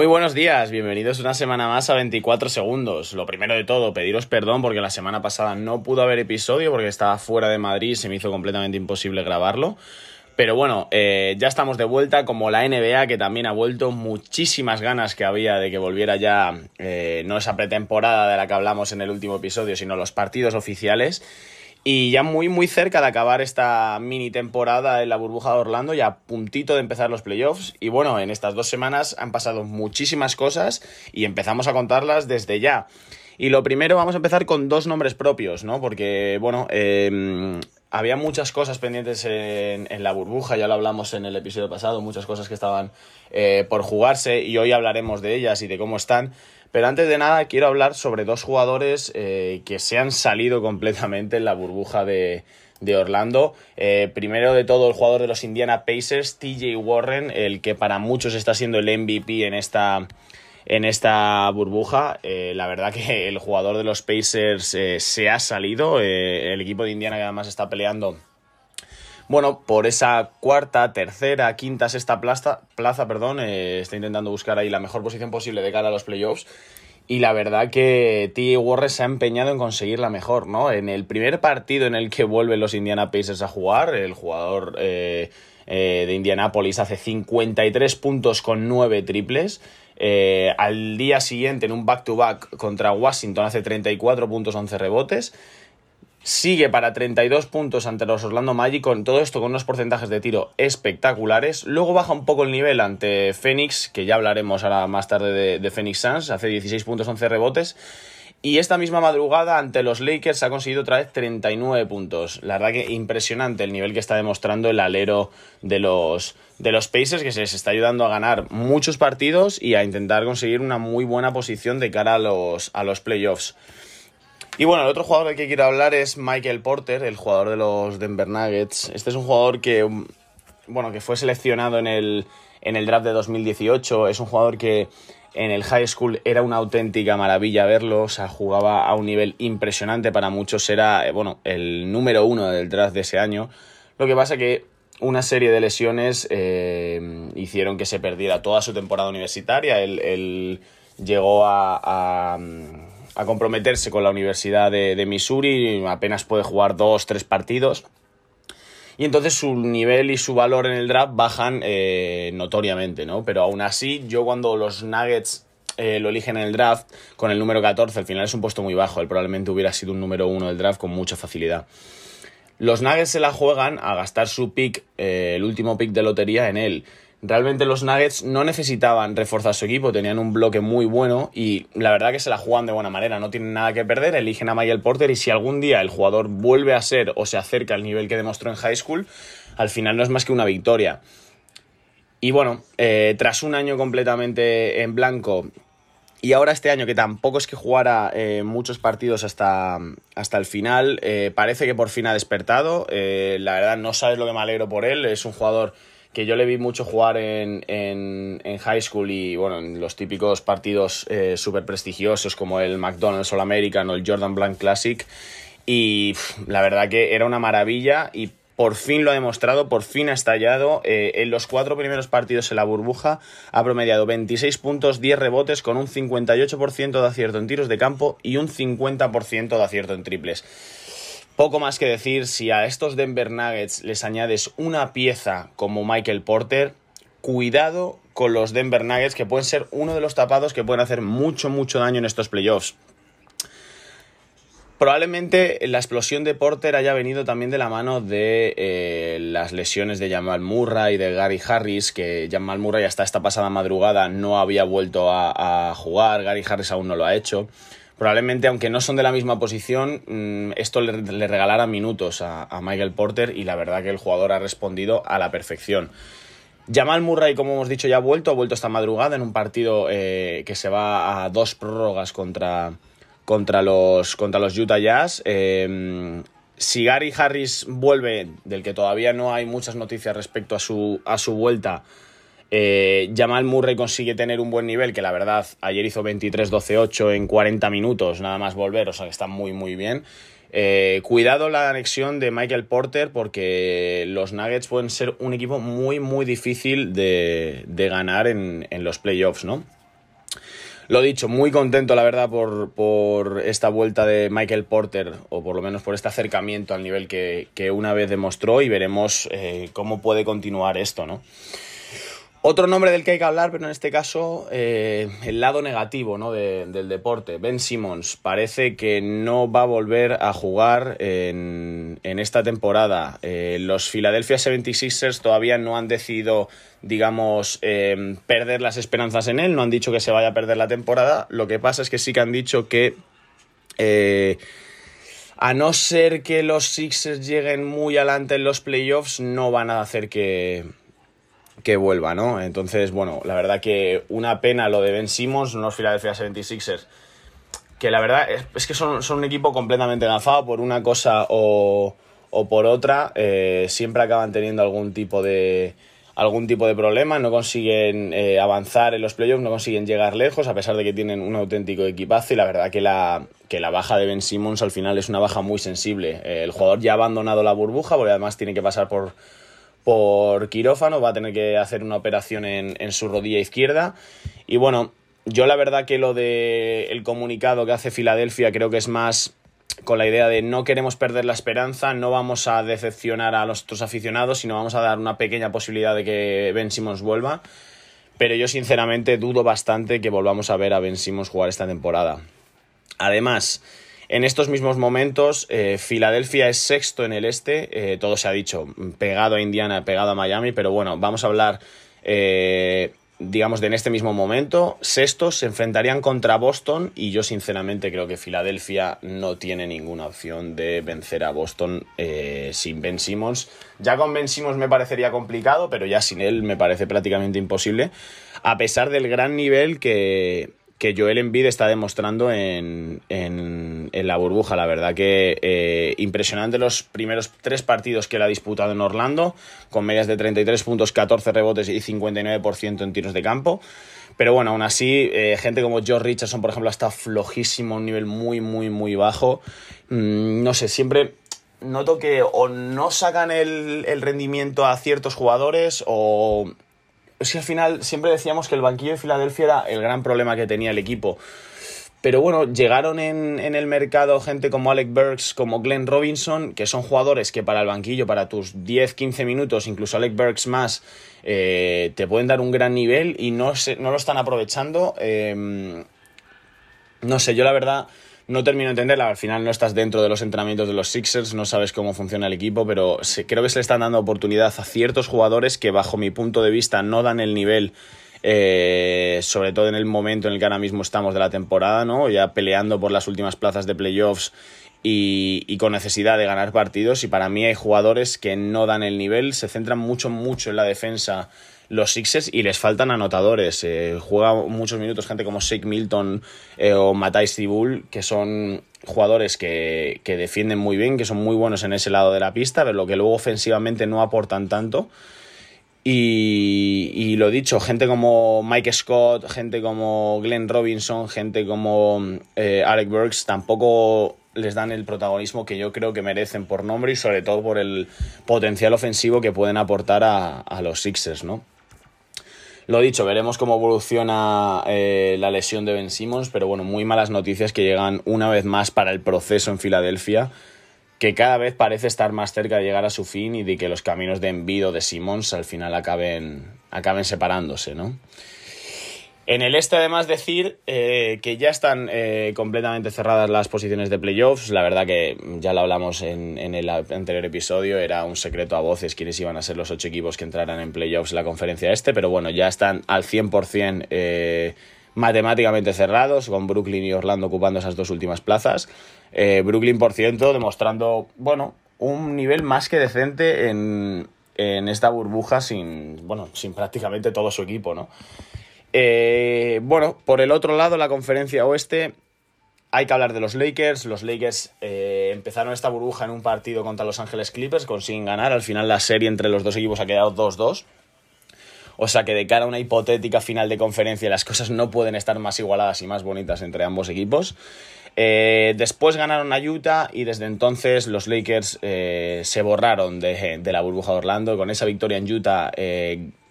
Muy buenos días, bienvenidos una semana más a 24 segundos. Lo primero de todo, pediros perdón porque la semana pasada no pudo haber episodio porque estaba fuera de Madrid y se me hizo completamente imposible grabarlo. Pero bueno, eh, ya estamos de vuelta, como la NBA, que también ha vuelto, muchísimas ganas que había de que volviera ya, eh, no esa pretemporada de la que hablamos en el último episodio, sino los partidos oficiales. Y ya muy, muy cerca de acabar esta mini temporada en la burbuja de Orlando, ya a puntito de empezar los playoffs. Y bueno, en estas dos semanas han pasado muchísimas cosas y empezamos a contarlas desde ya. Y lo primero, vamos a empezar con dos nombres propios, ¿no? Porque, bueno, em, había muchas cosas pendientes en, la burbuja, ya lo hablamos en el episodio pasado, muchas cosas que estaban eh, por jugarse y hoy hablaremos de ellas y de cómo están. Pero antes de nada quiero hablar sobre dos jugadores eh, que se han salido completamente en la burbuja de, Orlando. Eh, primero de todo el jugador de los Indiana Pacers, TJ Warren, el que para muchos está siendo el MVP en esta, en esta burbuja. Eh, la verdad que el jugador de los Pacers se ha salido. el equipo de Indiana que además está peleando bueno, por esa cuarta, tercera, quinta, sexta plaza, plaza perdón, eh, está intentando buscar ahí la mejor posición posible de cara a los playoffs. Y la verdad que T. Warren se ha empeñado en conseguir la mejor, ¿no? En el primer partido en el que vuelven los Indiana Pacers a jugar, el jugador eh, eh, de Indianapolis hace 53 puntos con 9 triples. Al día siguiente, en un back-to-back -back contra Washington, hace 34 puntos, 11 rebotes sigue para 32 puntos ante los Orlando Magic, con todo esto con unos porcentajes de tiro espectaculares. Luego baja un poco el nivel ante Phoenix, que ya hablaremos ahora más tarde de, Phoenix Suns, hace 16 puntos, 11 rebotes. Y esta misma madrugada ante los Lakers ha conseguido otra vez 39 puntos. La verdad que impresionante el nivel que está demostrando el alero de los, de los Pacers, que se les está ayudando a ganar muchos partidos y a intentar conseguir una muy buena posición de cara a los, a los playoffs. Y bueno, el otro jugador del que quiero hablar es Michael Porter, el jugador de los Denver Nuggets. Este es un jugador que, bueno, que fue seleccionado en el, en el draft de 2018. Es un jugador que en el high school era una auténtica maravilla verlo, o sea, jugaba a un nivel impresionante, para muchos era, eh, bueno, el número uno del draft de ese año. Lo que pasa que una serie de lesiones eh, hicieron que se perdiera toda su temporada universitaria. Él, llegó a comprometerse con la Universidad de, Missouri, apenas puede jugar dos, tres partidos. Y entonces su nivel y su valor en el draft bajan eh, notoriamente, ¿no? Pero aún así, yo cuando los Nuggets eh, lo eligen en el draft con el número 14, al final es un puesto muy bajo. Él probablemente hubiera sido un número uno del draft con mucha facilidad. Los Nuggets se la juegan a gastar su pick, eh, el último pick de lotería, en él. Realmente los Nuggets no necesitaban reforzar su equipo, tenían un bloque muy bueno y la verdad que se la juegan de buena manera, no tienen nada que perder, eligen a Michael Porter y si algún día el jugador vuelve a ser o se acerca al nivel que demostró en high school, al final no es más que una victoria. Y bueno, eh, tras un año completamente en blanco y ahora este año que tampoco es que jugara eh, muchos partidos hasta, hasta el final, eh, parece que por fin ha despertado, la verdad no sabes lo que me alegro por él, es un jugador que yo le vi mucho jugar en, en, high school y bueno, en los típicos partidos eh, súper prestigiosos como el McDonald's All American o el Jordan Blanc Classic. Y la verdad que era una maravilla y por fin lo ha demostrado, por fin ha estallado. Eh, en los cuatro primeros partidos en la burbuja ha promediado 26 puntos, 10 rebotes con un 58% de acierto en tiros de campo y un 50% de acierto en triples. Poco más que decir, si a estos Denver Nuggets les añades una pieza como Michael Porter, cuidado con los Denver Nuggets que pueden ser uno de los tapados que pueden hacer mucho, mucho daño en estos playoffs. Probablemente la explosión de Porter haya venido también de la mano de eh, las lesiones de Jamal Murray y de Gary Harris, que Jamal Murray hasta esta pasada madrugada no había vuelto a jugar, Gary Harris aún no lo ha hecho probablemente, aunque no son de la misma posición, mm, esto le, regalara minutos a, Michael Porter y la verdad que el jugador ha respondido a la perfección. Jamal Murray, como hemos dicho, ya ha vuelto, ha vuelto esta madrugada en un partido eh, que se va a dos prórrogas contra, contra, los, contra los Utah Jazz. Eh, si Gary Harris vuelve, del que todavía no hay muchas noticias respecto a su, a su vuelta, eh, Jamal Murray consigue tener un buen nivel, que la verdad ayer hizo 23-12-8 en 40 minutos, nada más volver, o sea que está muy muy bien. Eh, cuidado la anexión de Michael Porter porque los Nuggets pueden ser un equipo muy muy difícil de, ganar en, los playoffs, ¿no? Lo dicho, muy contento, la verdad, por, por, esta vuelta de Michael Porter, o por lo menos por este acercamiento al nivel que, que una vez demostró, y veremos eh, cómo puede continuar esto, ¿no? Otro nombre del que hay que hablar, pero en este caso eh, el lado negativo ¿no? del deporte. Ben Simmons parece que no va a volver a jugar en, esta temporada. Eh, los Philadelphia 76ers todavía no han decidido, digamos, eh, perder las esperanzas en él, no han dicho que se vaya a perder la temporada. Lo que pasa es que sí que han dicho que... a no ser que los Sixers lleguen muy adelante en los playoffs, no van a hacer que, que vuelva, ¿no? Entonces, bueno, la verdad que una pena lo de Ben Simmons, unos Philadelphia 76ers, que la verdad es, que son, un equipo completamente gafado por una cosa o, o por otra, eh, siempre acaban teniendo algún tipo de algún tipo de problema, no consiguen eh, avanzar en los playoffs, no consiguen llegar lejos, a pesar de que tienen un auténtico equipazo y la verdad que la, que la baja de Ben Simmons al final es una baja muy sensible. Eh, el jugador ya ha abandonado la burbuja porque además tiene que pasar por por quirófano, va a tener que hacer una operación en, su rodilla izquierda. Y bueno, yo la verdad que lo del el comunicado que hace Filadelfia creo que es más con la idea de no queremos perder la esperanza, no vamos a decepcionar a nuestros aficionados, sino vamos a dar una pequeña posibilidad de que Ben Simmons vuelva. Pero yo sinceramente dudo bastante que volvamos a ver a Ben Simmons jugar esta temporada. Además, en estos mismos momentos, eh, Filadelfia es sexto en el este, eh, todo se ha dicho, pegado a Indiana, pegado a Miami, pero bueno, vamos a hablar, eh, digamos, de en este mismo momento. Sextos se enfrentarían contra Boston y yo sinceramente creo que Filadelfia no tiene ninguna opción de vencer a Boston sin Ben Simmons. Ya con Ben Simmons me parecería complicado, pero ya sin él me parece prácticamente imposible, a pesar del gran nivel que que Joel Embiid está demostrando en, en, la burbuja. La verdad que eh, impresionante los primeros tres partidos que él ha disputado en Orlando, con medias de 33 puntos, 14 rebotes y 59% en tiros de campo. Pero bueno, aún así, eh, gente como George Richardson, por ejemplo, está flojísimo, un nivel muy, muy, muy bajo. Mm, no sé, siempre noto que o no sacan el, el rendimiento a ciertos jugadores o es al final siempre decíamos que el banquillo de Filadelfia era el gran problema que tenía el equipo. Pero bueno, llegaron en, el mercado gente como Alec Burks, como Glenn Robinson, que son jugadores que para el banquillo, para tus 10, 15 minutos, incluso Alec Burks más, eh, te pueden dar un gran nivel y no, no lo están aprovechando. Em, no sé, yo la verdad no termino de entenderla. Al final no estás dentro de los entrenamientos de los Sixers, no sabes cómo funciona el equipo, pero creo que se le están dando oportunidad a ciertos jugadores que, bajo mi punto de vista, no dan el nivel. Eh, sobre todo en el momento en el que ahora mismo estamos de la temporada, ¿no? Ya peleando por las últimas plazas de playoffs y, y, con necesidad de ganar partidos. Y para mí hay jugadores que no dan el nivel, se centran mucho, mucho en la defensa los Sixers y les faltan anotadores. Eh, juega muchos minutos gente como Shake Milton eh, o Matthijs Cibul, que son jugadores que, que, defienden muy bien, que son muy buenos en ese lado de la pista, pero lo que luego ofensivamente no aportan tanto. Y, y lo dicho, gente como Mike Scott, gente como Glenn Robinson, gente como eh, Alec Burks tampoco les dan el protagonismo que yo creo que merecen por nombre y sobre todo por el potencial ofensivo que pueden aportar a, a los Sixers, ¿no? Lo dicho, veremos cómo evoluciona eh, la lesión de Ben Simmons, pero bueno, muy malas noticias que llegan una vez más para el proceso en Filadelfia, que cada vez parece estar más cerca de llegar a su fin y de que los caminos de Envido de Simmons al final acaben, acaben separándose, ¿no? En el este, además, decir eh, que ya están eh, completamente cerradas las posiciones de playoffs. La verdad que ya lo hablamos en, el anterior episodio, era un secreto a voces quiénes iban a ser los ocho equipos que entraran en playoffs en la conferencia este, pero bueno, ya están al 100% eh, matemáticamente cerrados, con Brooklyn y Orlando ocupando esas dos últimas plazas. Brooklyn, por ciento, demostrando, bueno, un nivel más que decente en, en esta burbuja sin, bueno, sin prácticamente todo su equipo, ¿no? Eh, bueno, por el otro lado, la conferencia oeste, hay que hablar de los Lakers. Los Lakers eh, empezaron esta burbuja en un partido contra Los Ángeles Clippers, consiguen ganar. Al final la serie entre los dos equipos ha quedado 2-2. O sea que de cara a una hipotética final de conferencia las cosas no pueden estar más igualadas y más bonitas entre ambos equipos. Eh, después ganaron a Utah y desde entonces los Lakers se borraron de, de, la burbuja de Orlando. Con esa victoria en Utah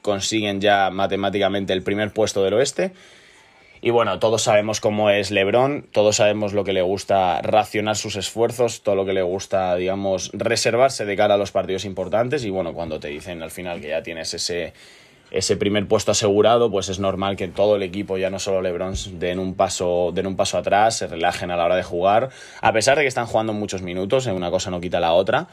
consiguen ya matemáticamente el primer puesto del oeste. Y bueno, todos sabemos cómo es LeBron, todos sabemos lo que le gusta racionar sus esfuerzos, todo lo que le gusta, digamos, reservarse de cara a los partidos importantes. Y bueno, cuando te dicen al final que ya tienes ese, ese primer puesto asegurado, pues es normal que todo el equipo, ya no solo LeBron, den un paso, den un paso atrás, se relajen a la hora de jugar, a pesar de que están jugando muchos minutos, en una cosa no quita la otra.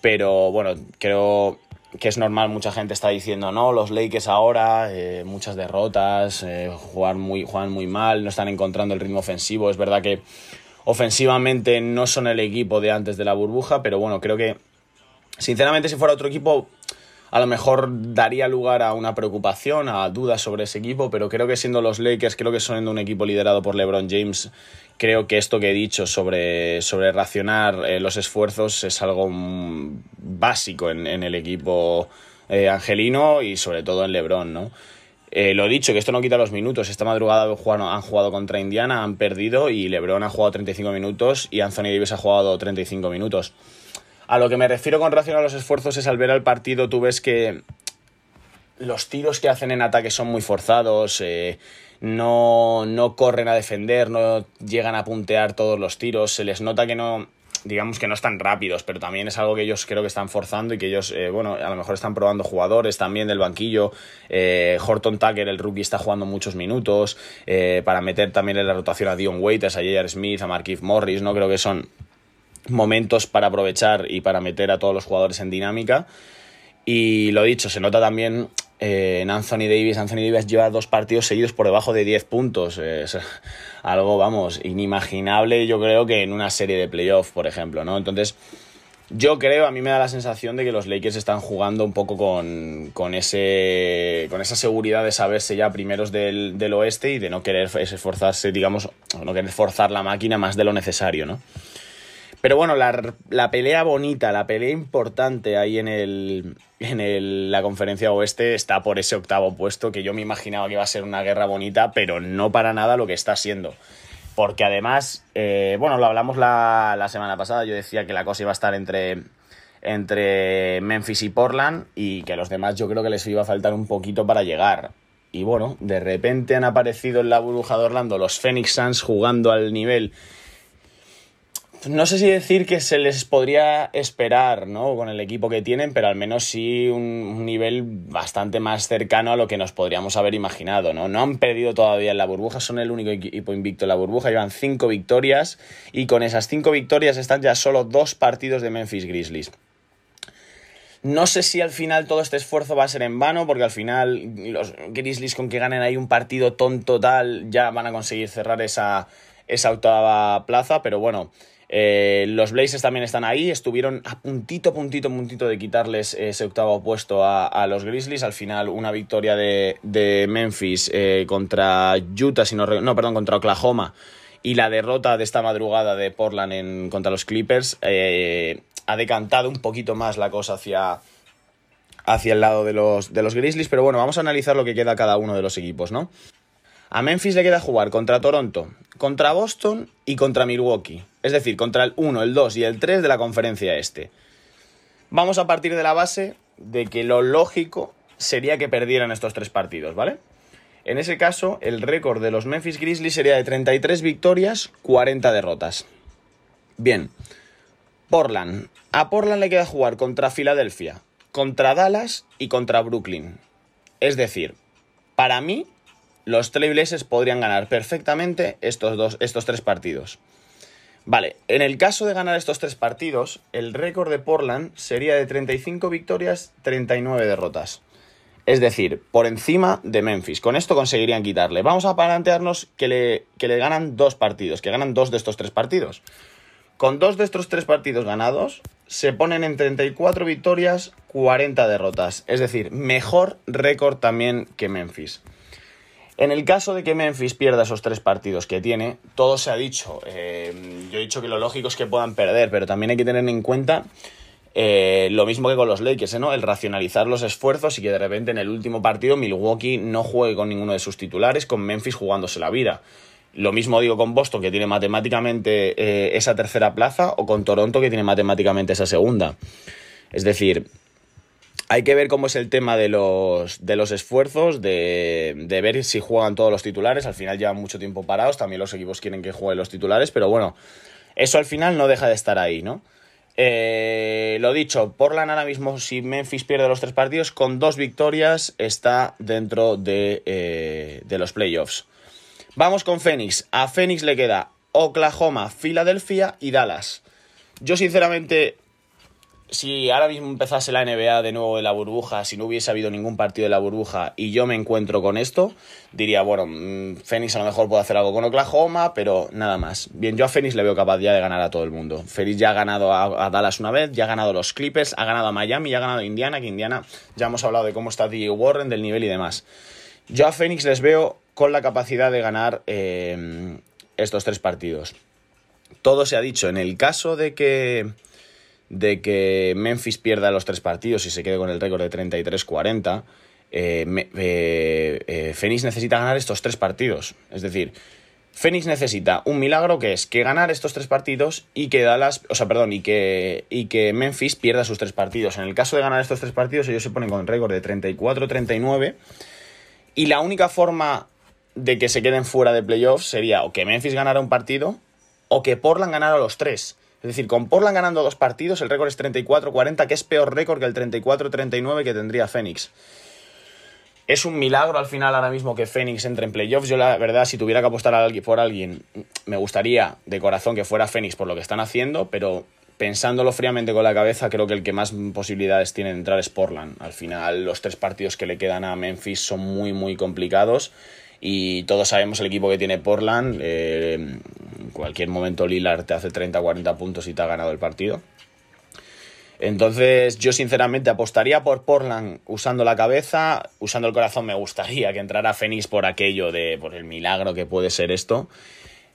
Pero bueno, creo que es normal, mucha gente está diciendo, no, los Lakers ahora, eh, muchas derrotas, eh, muy, juegan muy mal, no están encontrando el ritmo ofensivo. Es verdad que ofensivamente no son el equipo de antes de la burbuja, pero bueno, creo que sinceramente si fuera otro equipo a lo mejor daría lugar a una preocupación, a dudas sobre ese equipo, pero creo que siendo los Lakers, creo que son un equipo liderado por LeBron James, creo que esto que he dicho sobre, sobre racionar eh, los esfuerzos es algo básico en, el equipo eh, angelino y sobre todo en LeBron, ¿no? Eh, lo dicho, que esto no quita los minutos. Esta madrugada han jugado contra Indiana, han perdido y LeBron ha jugado 35 minutos y Anthony Davis ha jugado 35 minutos. A lo que me refiero con relación a los esfuerzos es al ver al partido, tú ves que los tiros que hacen en ataque son muy forzados, eh, no, no corren a defender, no llegan a puntear todos los tiros, se les nota que no, digamos que no están rápidos, pero también es algo que ellos creo que están forzando y que ellos, eh, bueno, a lo mejor están probando jugadores también del banquillo. Eh, Horton Tucker, el rookie, está jugando muchos minutos para meter también en la rotación a Dion Waiters, a J.R. Smith, a Marquise Morris, ¿no? Creo que son momentos para aprovechar y para meter a todos los jugadores en dinámica. Y lo dicho, se nota también eh, en Anthony Davis. Anthony Davis lleva dos partidos seguidos por debajo de 10 puntos. Es algo, vamos, inimaginable, yo creo que en una serie de playoffs, por ejemplo, ¿no? Entonces, yo creo, a mí me da la sensación de que los Lakers están jugando un poco con, con, ese, con esa seguridad de saberse ya primeros del, del oeste y de no querer esforzarse, digamos, no querer forzar la máquina más de lo necesario, ¿no? Pero bueno, la, pelea bonita, la pelea importante ahí en, el, en la conferencia oeste está por ese octavo puesto que yo me imaginaba que iba a ser una guerra bonita, pero no para nada lo que está siendo. Porque además, eh, bueno, lo hablamos la, la, semana pasada, yo decía que la cosa iba a estar entre, entre Memphis y Portland y que a los demás yo creo que les iba a faltar un poquito para llegar. Y bueno, de repente han aparecido en la burbuja de Orlando los Phoenix Suns jugando al nivel no sé si decir que se les podría esperar, ¿no? Con el equipo que tienen, pero al menos sí un, nivel bastante más cercano a lo que nos podríamos haber imaginado, ¿no? No han perdido todavía en la burbuja, son el único equipo invicto en la burbuja, llevan cinco victorias y con esas cinco victorias están ya solo dos partidos de Memphis Grizzlies. No sé si al final todo este esfuerzo va a ser en vano, porque al final los Grizzlies con que ganen ahí un partido tonto tal ya van a conseguir cerrar esa, esa octava plaza, pero bueno, eh, los Blazers también están ahí, estuvieron a puntito, puntito, puntito de quitarles ese octavo puesto a, los Grizzlies. Al final, una victoria de, Memphis eh, contra Utah, no, perdón, contra Oklahoma. Y la derrota de esta madrugada de Portland en, contra los Clippers eh, ha decantado un poquito más la cosa hacia, hacia el lado de los, de los Grizzlies. Pero bueno, vamos a analizar lo que queda cada uno de los equipos, ¿no? A Memphis le queda jugar contra Toronto, contra Boston y contra Milwaukee. Es decir, contra el 1, el 2 y el 3 de la conferencia este. Vamos a partir de la base de que lo lógico sería que perdieran estos tres partidos, ¿vale? En ese caso, el récord de los Memphis Grizzlies sería de 33 victorias, 40 derrotas. Bien, Portland. A Portland le queda jugar contra Filadelfia, contra Dallas y contra Brooklyn. Es decir, para mí los Trailblazers podrían ganar perfectamente estos, dos, estos tres partidos. Vale, en el caso de ganar estos tres partidos, el récord de Portland sería de 35 victorias, 39 derrotas. Es decir, por encima de Memphis. Con esto conseguirían quitarle. Vamos a plantearnos que le, que le ganan dos partidos, que ganan dos de estos tres partidos. Con dos de estos tres partidos ganados, se ponen en 34 victorias, 40 derrotas. Es decir, mejor récord también que Memphis. En el caso de que Memphis pierda esos tres partidos que tiene, todo se ha dicho. Eh, yo he dicho que lo lógico es que puedan perder, pero también hay que tener en cuenta eh, lo mismo que con los Lakers, ¿eh? ¿no? El racionalizar los esfuerzos y que de repente en el último partido Milwaukee no juegue con ninguno de sus titulares, con Memphis jugándose la vida. Lo mismo digo con Boston, que tiene matemáticamente esa tercera plaza, o con Toronto, que tiene matemáticamente esa segunda. Es decir, Hay que ver cómo es el tema de los, de los esfuerzos, de, de, ver si juegan todos los titulares. Al final llevan mucho tiempo parados, también los equipos quieren que jueguen los titulares, pero bueno, eso al final no deja de estar ahí, ¿no? Eh, lo dicho, Portland ahora mismo, si Memphis pierde los tres partidos, con dos victorias está dentro de, eh, de los playoffs. Vamos con Phoenix. A Phoenix le queda Oklahoma, Filadelfia y Dallas. Yo sinceramente si ahora mismo empezase la NBA de nuevo de la burbuja, si no hubiese habido ningún partido de la burbuja y yo me encuentro con esto, diría, bueno, mm, Phoenix a lo mejor puede hacer algo con Oklahoma, pero nada más. Bien, yo a Phoenix le veo capaz ya de ganar a todo el mundo. Phoenix ya ha ganado a, Dallas una vez, ya ha ganado a los Clippers, ha ganado a Miami, ya ha ganado a Indiana, que Indiana ya hemos hablado de cómo está DJ Warren, del nivel y demás. Yo a Phoenix les veo con la capacidad de ganar eh, estos tres partidos. Todo se ha dicho. En el caso de que de que Memphis pierda los tres partidos y se quede con el récord de 33-40, eh, eh, eh, Phoenix necesita ganar estos tres partidos. Es decir, Phoenix necesita un milagro que es que ganar estos tres partidos y que Dallas, o sea, perdón, y que, y que Memphis pierda sus tres partidos. En el caso de ganar estos tres partidos, ellos se ponen con el récord de 34-39 y la única forma de que se queden fuera de playoffs sería o que Memphis ganara un partido o que Portland ganara los tres. Es decir, con Portland ganando dos partidos, el récord es 34-40, que es peor récord que el 34-39 que tendría Phoenix. Es un milagro al final ahora mismo que Phoenix entre en playoffs. Yo la verdad, si tuviera que apostar por alguien, me gustaría de corazón que fuera Phoenix por lo que están haciendo, pero pensándolo fríamente con la cabeza, creo que el que más posibilidades tiene de entrar es Portland. Al final, los tres partidos que le quedan a Memphis son muy, muy complicados y todos sabemos el equipo que tiene Portland. Eh, en cualquier momento Lillard te hace 30 40 puntos y te ha ganado el partido. Entonces yo sinceramente apostaría por Portland usando la cabeza, usando el corazón me gustaría que entrara Phoenix por aquello de por el milagro que puede ser esto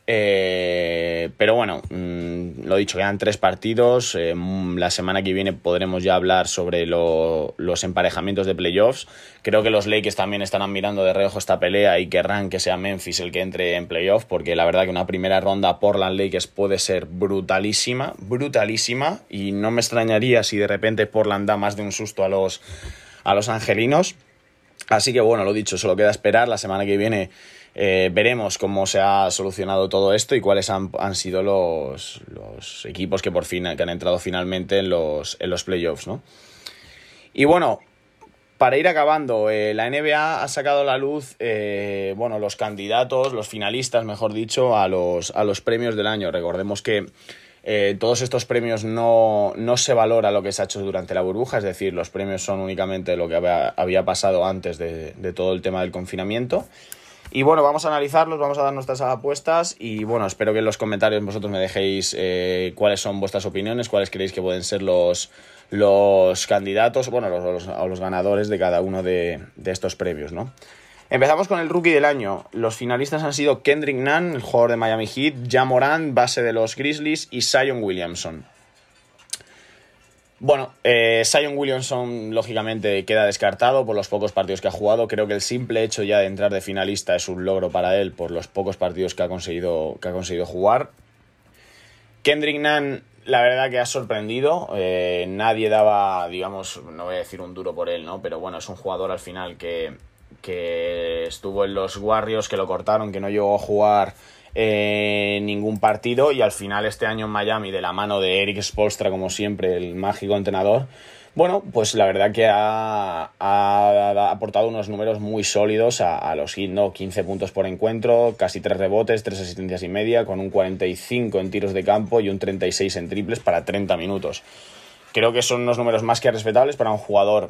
eh, pero bueno, mm, lo dicho, quedan tres partidos. Eh, mm, la semana que viene podremos ya hablar sobre los emparejamientos de playoffs. Creo que los Lakers también estarán mirando de reojo esta pelea y querrán que sea Memphis el que entre en playoffs, porque la verdad que una primera ronda Portland Lakers puede ser brutalísima, brutalísima, y no me extrañaría si de repente Portland da más de un susto a los, a los angelinos. Así que bueno, lo dicho, solo queda esperar. La semana que viene eh, veremos cómo se ha solucionado todo esto y cuáles han, sido los, equipos que por fin que han entrado finalmente en los, en los playoffs, ¿no? Y bueno, para ir acabando, eh, la NBA ha sacado a la luz eh, bueno, los candidatos, los finalistas, mejor dicho, a los, a los premios del año. Recordemos que todos estos premios no, no, se valora lo que se ha hecho durante la burbuja, es decir, los premios son únicamente lo que había, pasado antes de, todo el tema del confinamiento. Y bueno, vamos a analizarlos, vamos a dar nuestras apuestas y bueno, espero que en los comentarios vosotros me dejéis eh, cuáles son vuestras opiniones, cuáles creéis que pueden ser los, los candidatos, bueno, los, los, ganadores de cada uno de, estos premios, ¿no? Empezamos con el rookie del año. Los finalistas han sido Kendrick Nunn, el jugador de Miami Heat, Jamoran, base de los Grizzlies, y Zion Williamson. Bueno, eh, Zion Williamson lógicamente queda descartado por los pocos partidos que ha jugado. Creo que el simple hecho ya de entrar de finalista es un logro para él por los pocos partidos que ha conseguido, que ha conseguido jugar. Kendrick Nunn, la verdad que ha sorprendido. Eh, nadie daba, digamos, no voy a decir un duro por él, ¿no? Pero bueno, es un jugador al final que, que estuvo en los Warriors, que lo cortaron, que no llegó a jugar eh, ningún partido y al final este año en Miami de la mano de Eric Spolstra como siempre el mágico entrenador bueno pues la verdad que ha, aportado unos números muy sólidos a, los Heat 15 puntos por encuentro casi 3 rebotes 3 asistencias y media con un 45 en tiros de campo y un 36 en triples para 30 minutos. Creo que son unos números más que respetables para un jugador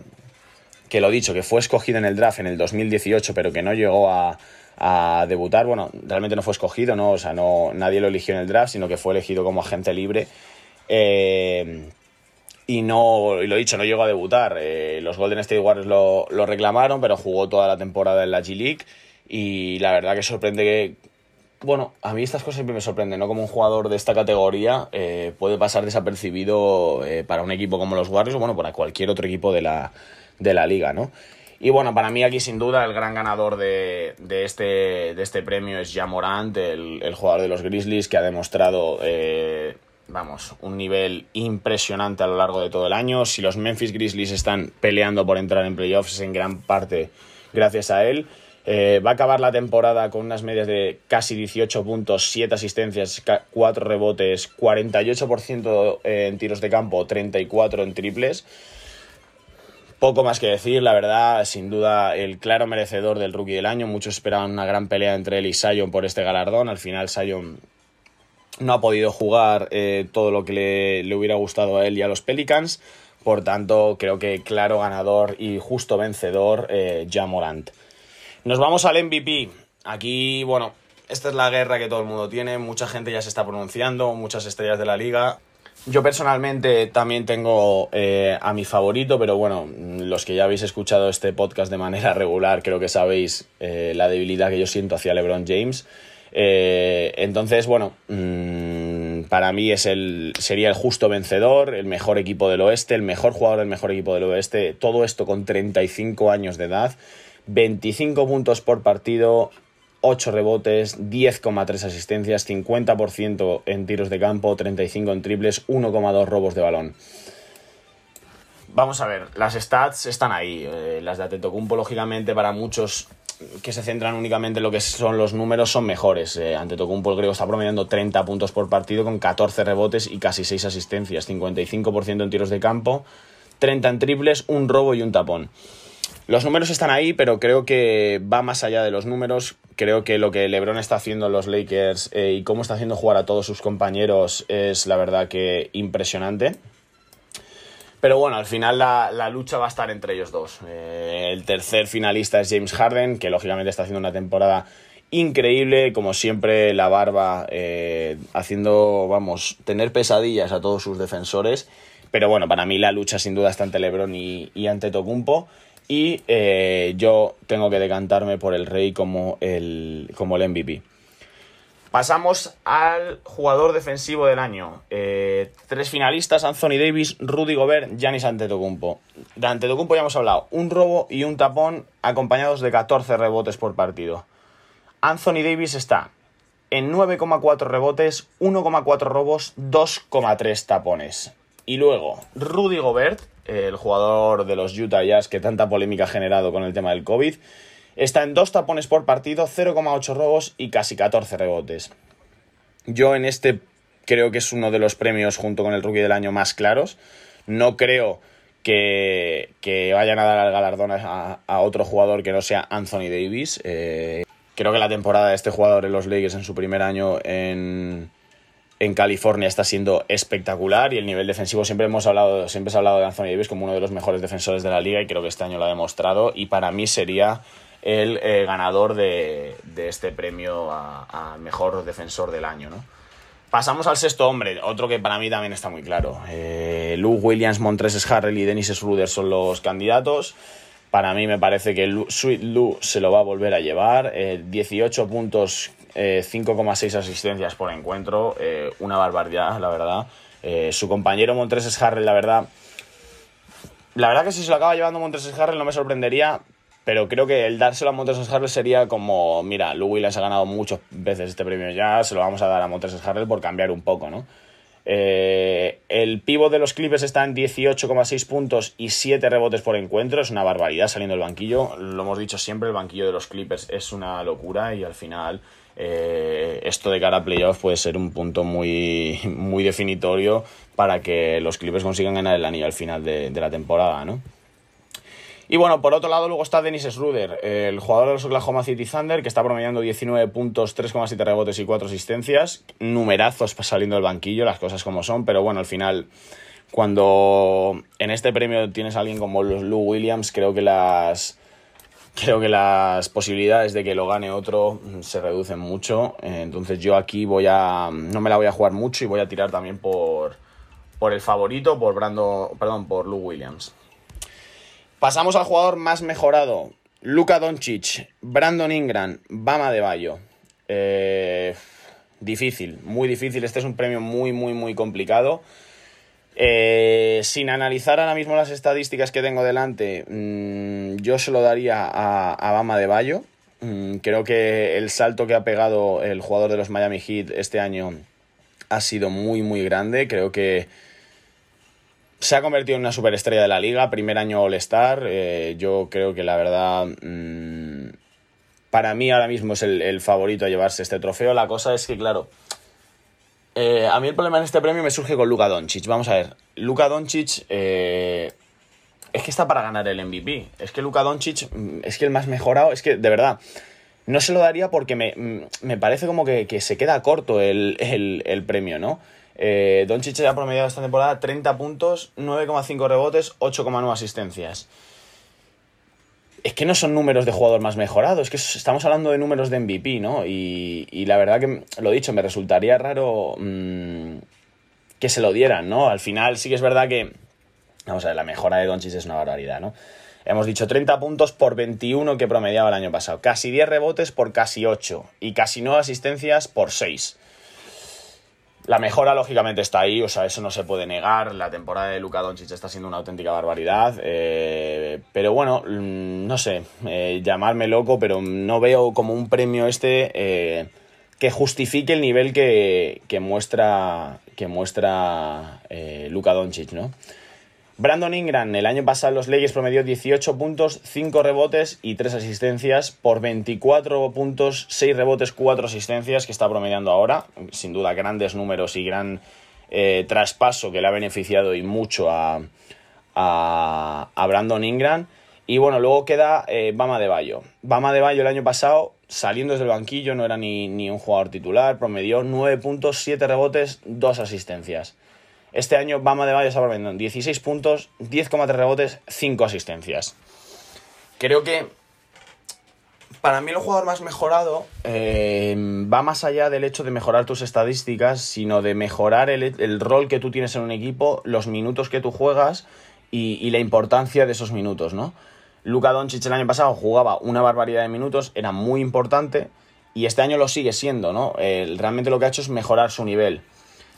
que lo dicho, que fue escogido en el draft en el 2018, pero que no llegó a, a debutar. Bueno, realmente no fue escogido, ¿no? O sea, no, nadie lo eligió en el draft, sino que fue elegido como agente libre. Eh, y no, y lo dicho, no llegó a debutar. Eh, los Golden State Warriors lo, lo, reclamaron, pero jugó toda la temporada en la G League. Y la verdad que sorprende que. Bueno, a mí estas cosas siempre me sorprenden, ¿no? Como un jugador de esta categoría eh, puede pasar desapercibido para un equipo como los Warriors o, bueno, para cualquier otro equipo de la, de la liga, ¿no? Y bueno, para mí aquí sin duda el gran ganador de, este, de este premio es Jamorant, el, el jugador de los Grizzlies, que ha demostrado eh, vamos, un nivel impresionante a lo largo de todo el año. Si los Memphis Grizzlies están peleando por entrar en playoffs, es en gran parte gracias a él. Eh, va a acabar la temporada con unas medias de casi 18 puntos, 7 asistencias, 4 rebotes, 48% en tiros de campo, 34 en triples. Poco más que decir, la verdad, sin duda el claro merecedor del rookie del año. Muchos esperaban una gran pelea entre él y Sion por este galardón. Al final Sion no ha podido jugar eh, todo lo que le, le, hubiera gustado a él y a los Pelicans. Por tanto, creo que claro ganador y justo vencedor, eh, Morant. Nos vamos al MVP. Aquí, bueno, esta es la guerra que todo el mundo tiene. Mucha gente ya se está pronunciando, muchas estrellas de la liga. Yo personalmente también tengo eh, a mi favorito, pero bueno, los que ya habéis escuchado este podcast de manera regular, creo que sabéis eh, la debilidad que yo siento hacia LeBron James. Eh, entonces, bueno, mmm, para mí es el, sería el justo vencedor, el mejor equipo del oeste, el mejor jugador del mejor equipo del oeste, todo esto con 35 años de edad. 25 puntos por partido, 8 rebotes, 10,3 asistencias, 50% en tiros de campo, 35 en triples, 1,2 robos de balón. Vamos a ver, las stats están ahí. Eh, las de Atentocumpo, lógicamente, para muchos que se centran únicamente en lo que son los números, son mejores. Eh, el griego, está promediando 30 puntos por partido con 14 rebotes y casi 6 asistencias, 55% en tiros de campo, 30 en triples, un robo y un tapón. Los números están ahí, pero creo que va más allá de los números. Creo que lo que LeBron está haciendo en los Lakers eh, y cómo está haciendo jugar a todos sus compañeros es la verdad que impresionante. Pero bueno, al final la, lucha va a estar entre ellos dos. Eh, el tercer finalista es James Harden, que lógicamente está haciendo una temporada increíble, como siempre la barba eh, haciendo, vamos, tener pesadillas a todos sus defensores. Pero bueno, para mí la lucha sin duda está ante LeBron y, y ante Tocumpo y eh, yo tengo que decantarme por el Rey como el, como el MVP. Pasamos al jugador defensivo del año. Eh, tres finalistas, Anthony Davis, Rudy Gobert, Giannis Antetokounmpo. De Antetokounmpo ya hemos hablado, un robo y un tapón acompañados de 14 rebotes por partido. Anthony Davis está en 9,4 rebotes, 1,4 robos, 2,3 tapones. Y luego, Rudy Gobert, el jugador de los Utah Jazz que tanta polémica ha generado con el tema del COVID, está en dos tapones por partido, 0,8 robos y casi 14 rebotes. Yo en este creo que es uno de los premios junto con el rookie del año más claros. No creo que, vayan a dar el galardón a, otro jugador que no sea Anthony Davis. Eh, creo que la temporada de este jugador en los Lakers en su primer año en, en California está siendo espectacular y el nivel defensivo siempre hemos hablado, siempre se ha hablado de Anthony Davis como uno de los mejores defensores de la liga y creo que este año lo ha demostrado y para mí sería el eh, ganador de, este premio a, mejor defensor del año. Pasamos al sexto hombre, otro que para mí también está muy claro. Eh, Lou Williams, Montres Harrell y Dennis Schroeder son los candidatos. Para mí me parece que Sweet Lou se lo va a volver a llevar. 18 eh, puntos 5,6 eh, asistencias por encuentro, eh, una barbaridad, la verdad. Eh, su compañero Montreses Harrell, la verdad. La verdad que si se lo acaba llevando Montreses Harrell no me sorprendería, pero creo que el dárselo a Montreses Harrell sería como, mira, Lou Williams ha ganado muchas veces este premio ya, se lo vamos a dar a Montreses Harrell por cambiar un poco, ¿no? el pivo de los Clippers está en 18,6 puntos y 7 rebotes por encuentro. Es una barbaridad saliendo del banquillo. Lo hemos dicho siempre, el banquillo de los Clippers es una locura y al final eh, esto de cara a playoff puede ser un punto muy, muy definitorio para que los Clippers consigan ganar el anillo al final de, la temporada, ¿no? Y bueno, por otro lado luego está Dennis Schroeder, el jugador de los Oklahoma City Thunder, que está promediando 19 puntos, 3,7 rebotes y 4 asistencias. Numerazos saliendo del banquillo, las cosas como son, pero bueno, al final, cuando en este premio tienes a alguien como Lou Williams, creo que las creo que las posibilidades de que lo gane otro mm, se reducen mucho. Eh, entonces yo aquí voy a. no me la voy a jugar mucho y voy a tirar también por. por el favorito, por Brando. Perdón, por Lou Williams. Pasamos al jugador más mejorado. Luka Doncic, Brandon Ingram, Bama de Bayo. Eh, difícil, muy difícil. Este es un premio muy, muy, muy complicado. Eh, sin analizar ahora mismo las estadísticas que tengo delante, mm, yo se lo daría a, Bama de Bayo. Mm, creo que el salto que ha pegado el jugador de los Miami Heat este año ha sido muy, muy grande. Creo que se ha convertido en una superestrella de la liga, primer año All-Star. Eh, yo creo que la verdad, mm, para mí ahora mismo es el, favorito a llevarse este trofeo. La cosa es que, claro, eh, a mí el problema en este premio me surge con Luka Doncic. Vamos a ver, Luka Doncic eh, es que está para ganar el MVP. Es que Luka Doncic mm, es que el más mejorado, es que de verdad. No se lo daría porque me, mm, parece como que, se queda corto el, el premio, ¿no? Eh, Doncic ha promediado esta temporada 30 puntos, 9,5 rebotes, 8,9 asistencias. Es que no son números de jugador más mejorado, es que estamos hablando de números de MVP, ¿no? Y, la verdad que, lo dicho, me resultaría raro mm, que se lo dieran, ¿no? Al final sí que es verdad que, vamos a ver, la mejora de Doncic es una barbaridad, ¿no? Hemos dicho 30 puntos por 21 que promediaba el año pasado, casi 10 rebotes por casi 8 y casi 9 asistencias por 6. La mejora, lógicamente, está ahí, o sea, eso no se puede negar. La temporada de Luka Doncic está siendo una auténtica barbaridad. Eh, pero bueno, mm, no sé, eh, llamarme loco, pero no veo como un premio este eh, que justifique el nivel que, que muestra, que muestra Luka Doncic, ¿no? Brandon Ingram el año pasado los Lakers promedió 18 puntos, 5 rebotes y 3 asistencias por 24 puntos, 6 rebotes, 4 asistencias que está promediando ahora. Sin duda grandes números y gran eh, traspaso que le ha beneficiado y mucho a, a, Brandon Ingram. Y bueno, luego queda eh, Bama de Bayo. Bama de Bayo el año pasado, saliendo desde el banquillo, no era ni, ni un jugador titular, promedió 9 puntos, 7 rebotes, 2 asistencias. Este año Bama de Bayo está promediando 16 puntos, 10,3 rebotes, 5 asistencias. Creo que para mí el jugador más mejorado eh, va más allá del hecho de mejorar tus estadísticas, sino de mejorar el, rol que tú tienes en un equipo, los minutos que tú juegas y, la importancia de esos minutos, ¿no? Luka Doncic el año pasado jugaba una barbaridad de minutos, era muy importante y este año lo sigue siendo, ¿no? realmente lo que ha hecho es mejorar su nivel.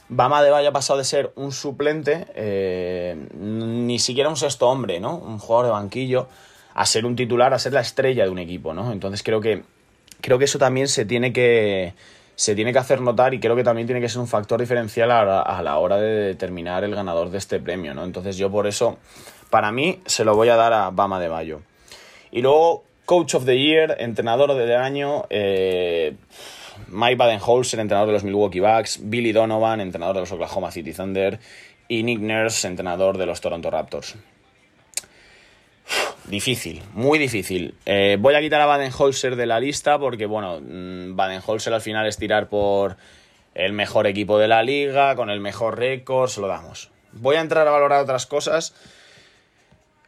Bama de Valle ha pasado de ser un suplente, eh, ni siquiera un sexto hombre, ¿no? Un jugador de banquillo, a ser un titular, a ser la estrella de un equipo, ¿no? Entonces creo que, creo que eso también se tiene que, se tiene que hacer notar y creo que también tiene que ser un factor diferencial a, la hora de determinar el ganador de este premio, ¿no? Entonces yo por eso, para mí, se lo voy a dar a Bama de Bayo. Y luego, Coach of the Year, entrenador del año, eh, Mike Badenholzer, entrenador de los Milwaukee Bucks, Billy Donovan, entrenador de los Oklahoma City Thunder y Nick Nurse, entrenador de los Toronto Raptors. Difícil, muy difícil. Eh, voy a quitar a Badenholzer de la lista porque, bueno, mm, Badenholzer al final es tirar por el mejor equipo de la liga, con el mejor récord, se lo damos. Voy a entrar a valorar otras cosas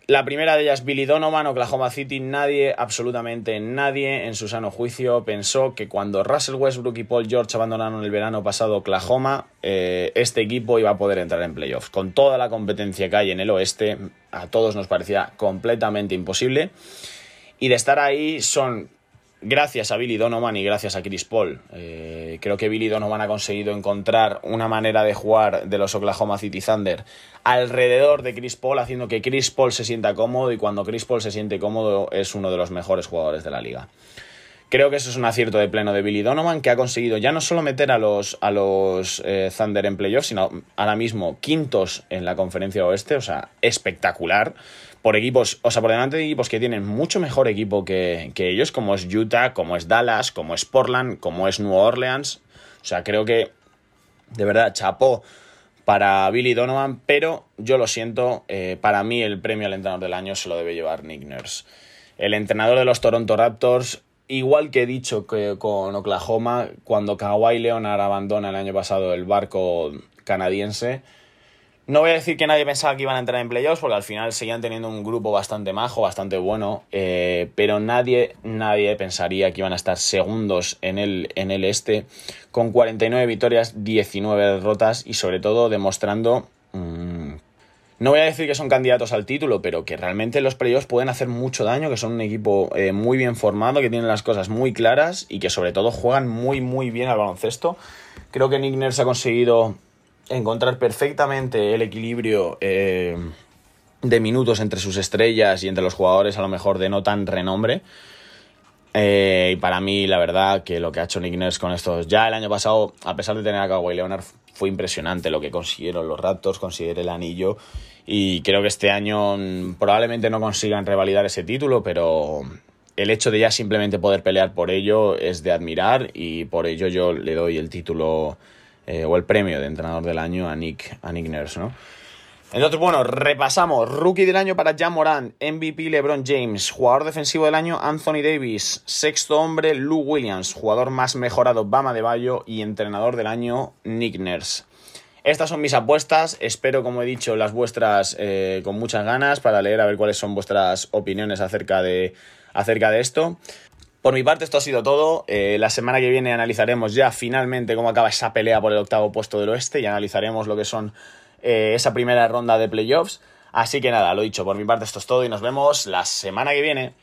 la primera de ellas, Billy Donovan, Oklahoma City. Nadie, absolutamente nadie, en su sano juicio, pensó que cuando Russell Westbrook y Paul George abandonaron el verano pasado Oklahoma, eh, este equipo iba a poder entrar en playoffs. Con toda la competencia que hay en el oeste, a todos nos parecía completamente imposible. Y de estar ahí son gracias a Billy Donovan y gracias a Chris Paul. Eh, creo que Billy Donovan ha conseguido encontrar una manera de jugar de los Oklahoma City Thunder alrededor de Chris Paul, haciendo que Chris Paul se sienta cómodo y cuando Chris Paul se siente cómodo es uno de los mejores jugadores de la liga. Creo que eso es un acierto de pleno de Billy Donovan, que ha conseguido ya no solo meter a los, a los eh, Thunder en playoffs, sino ahora mismo quintos en la conferencia oeste, o sea, espectacular por equipos, o sea, por delante de equipos que tienen mucho mejor equipo que, ellos, como es Utah, como es Dallas, como es Portland, como es New Orleans. O sea, creo que, de verdad, chapó para Billy Donovan, pero yo lo siento, eh, para mí el premio al entrenador del año se lo debe llevar Nick Nurse. El entrenador de los Toronto Raptors, igual que he dicho que con Oklahoma, cuando Kawhi Leonard abandona el año pasado el barco canadiense, no voy a decir que nadie pensaba que iban a entrar en playoffs, porque al final seguían teniendo un grupo bastante majo, bastante bueno, eh, pero nadie, nadie pensaría que iban a estar segundos en el, en el este, con 49 victorias, 19 derrotas y sobre todo demostrando... Mm, no voy a decir que son candidatos al título, pero que realmente los playoffs pueden hacer mucho daño, que son un equipo eh, muy bien formado, que tienen las cosas muy claras y que sobre todo juegan muy, muy bien al baloncesto. Creo que Nick Nurse ha conseguido encontrar perfectamente el equilibrio eh, de minutos entre sus estrellas y entre los jugadores a lo mejor de no tan renombre. Eh, y para mí, la verdad, que lo que ha hecho Nick Nurse con estos. Ya el año pasado, a pesar de tener a Kawhi Leonard, fue impresionante lo que consiguieron los Raptors, conseguir el anillo y creo que este año mm, probablemente no consigan revalidar ese título, pero el hecho de ya simplemente poder pelear por ello es de admirar y por ello yo le doy el título eh, o el premio de entrenador del año a Nick, a Nick Nurse, ¿no? Entonces, bueno, repasamos. Rookie del año para Jan Morant, MVP LeBron James, jugador defensivo del año Anthony Davis, sexto hombre Lou Williams, jugador más mejorado Bama de Bayo y entrenador del año Nick Nurse. Estas son mis apuestas, espero como he dicho las vuestras eh, con muchas ganas para leer a ver cuáles son vuestras opiniones acerca de, acerca de esto. Por mi parte esto ha sido todo, eh, la semana que viene analizaremos ya finalmente cómo acaba esa pelea por el octavo puesto del oeste y analizaremos lo que son eh, esa primera ronda de playoffs. Así que nada, lo dicho, por mi parte esto es todo y nos vemos la semana que viene.